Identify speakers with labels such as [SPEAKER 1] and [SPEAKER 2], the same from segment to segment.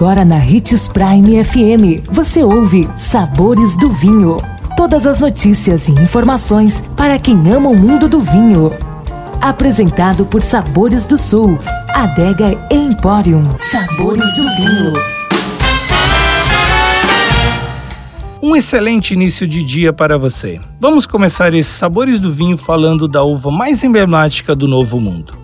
[SPEAKER 1] Agora na Ritz Prime FM, você ouve Sabores do Vinho. Todas as notícias e informações para quem ama o mundo do vinho. Apresentado por Sabores do Sul, Adega Emporium. Sabores do Vinho.
[SPEAKER 2] Um excelente início de dia para você. Vamos começar esses Sabores do Vinho falando da uva mais emblemática do Novo Mundo.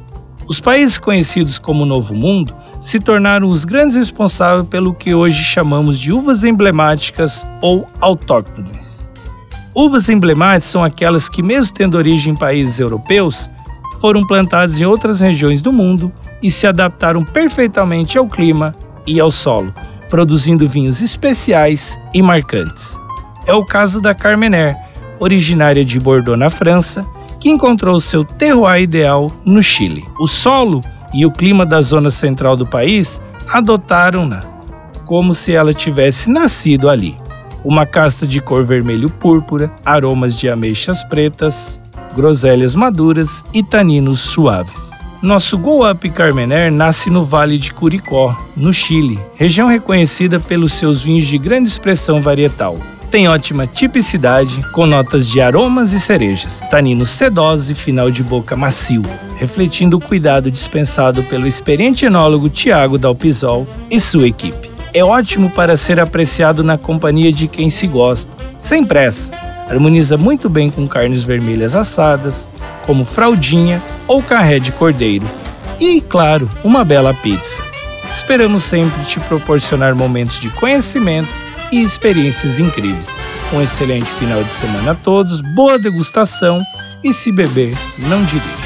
[SPEAKER 2] Os países conhecidos como Novo Mundo se tornaram os grandes responsáveis pelo que hoje chamamos de uvas emblemáticas ou autóctones. Uvas emblemáticas são aquelas que, mesmo tendo origem em países europeus, foram plantadas em outras regiões do mundo e se adaptaram perfeitamente ao clima e ao solo, produzindo vinhos especiais e marcantes. É o caso da Carmener, originária de Bordeaux, na França, que encontrou seu terroir ideal no Chile. O solo e o clima da zona central do país adotaram-na como se ela tivesse nascido ali. Uma casta de cor vermelho-púrpura, aromas de ameixas pretas, groselhas maduras e taninos suaves. Nosso Go Up Carmener nasce no Vale de Curicó, no Chile, região reconhecida pelos seus vinhos de grande expressão varietal. Tem ótima tipicidade, com notas de aromas e cerejas, taninos sedosos e final de boca macio, refletindo o cuidado dispensado pelo experiente enólogo Tiago Dalpisol e sua equipe. É ótimo para ser apreciado na companhia de quem se gosta, sem pressa. Harmoniza muito bem com carnes vermelhas assadas, como fraldinha ou carré de cordeiro. E, claro, uma bela pizza. Esperamos sempre te proporcionar momentos de conhecimento e experiências incríveis. Um excelente final de semana a todos, boa degustação e se beber, não dirija.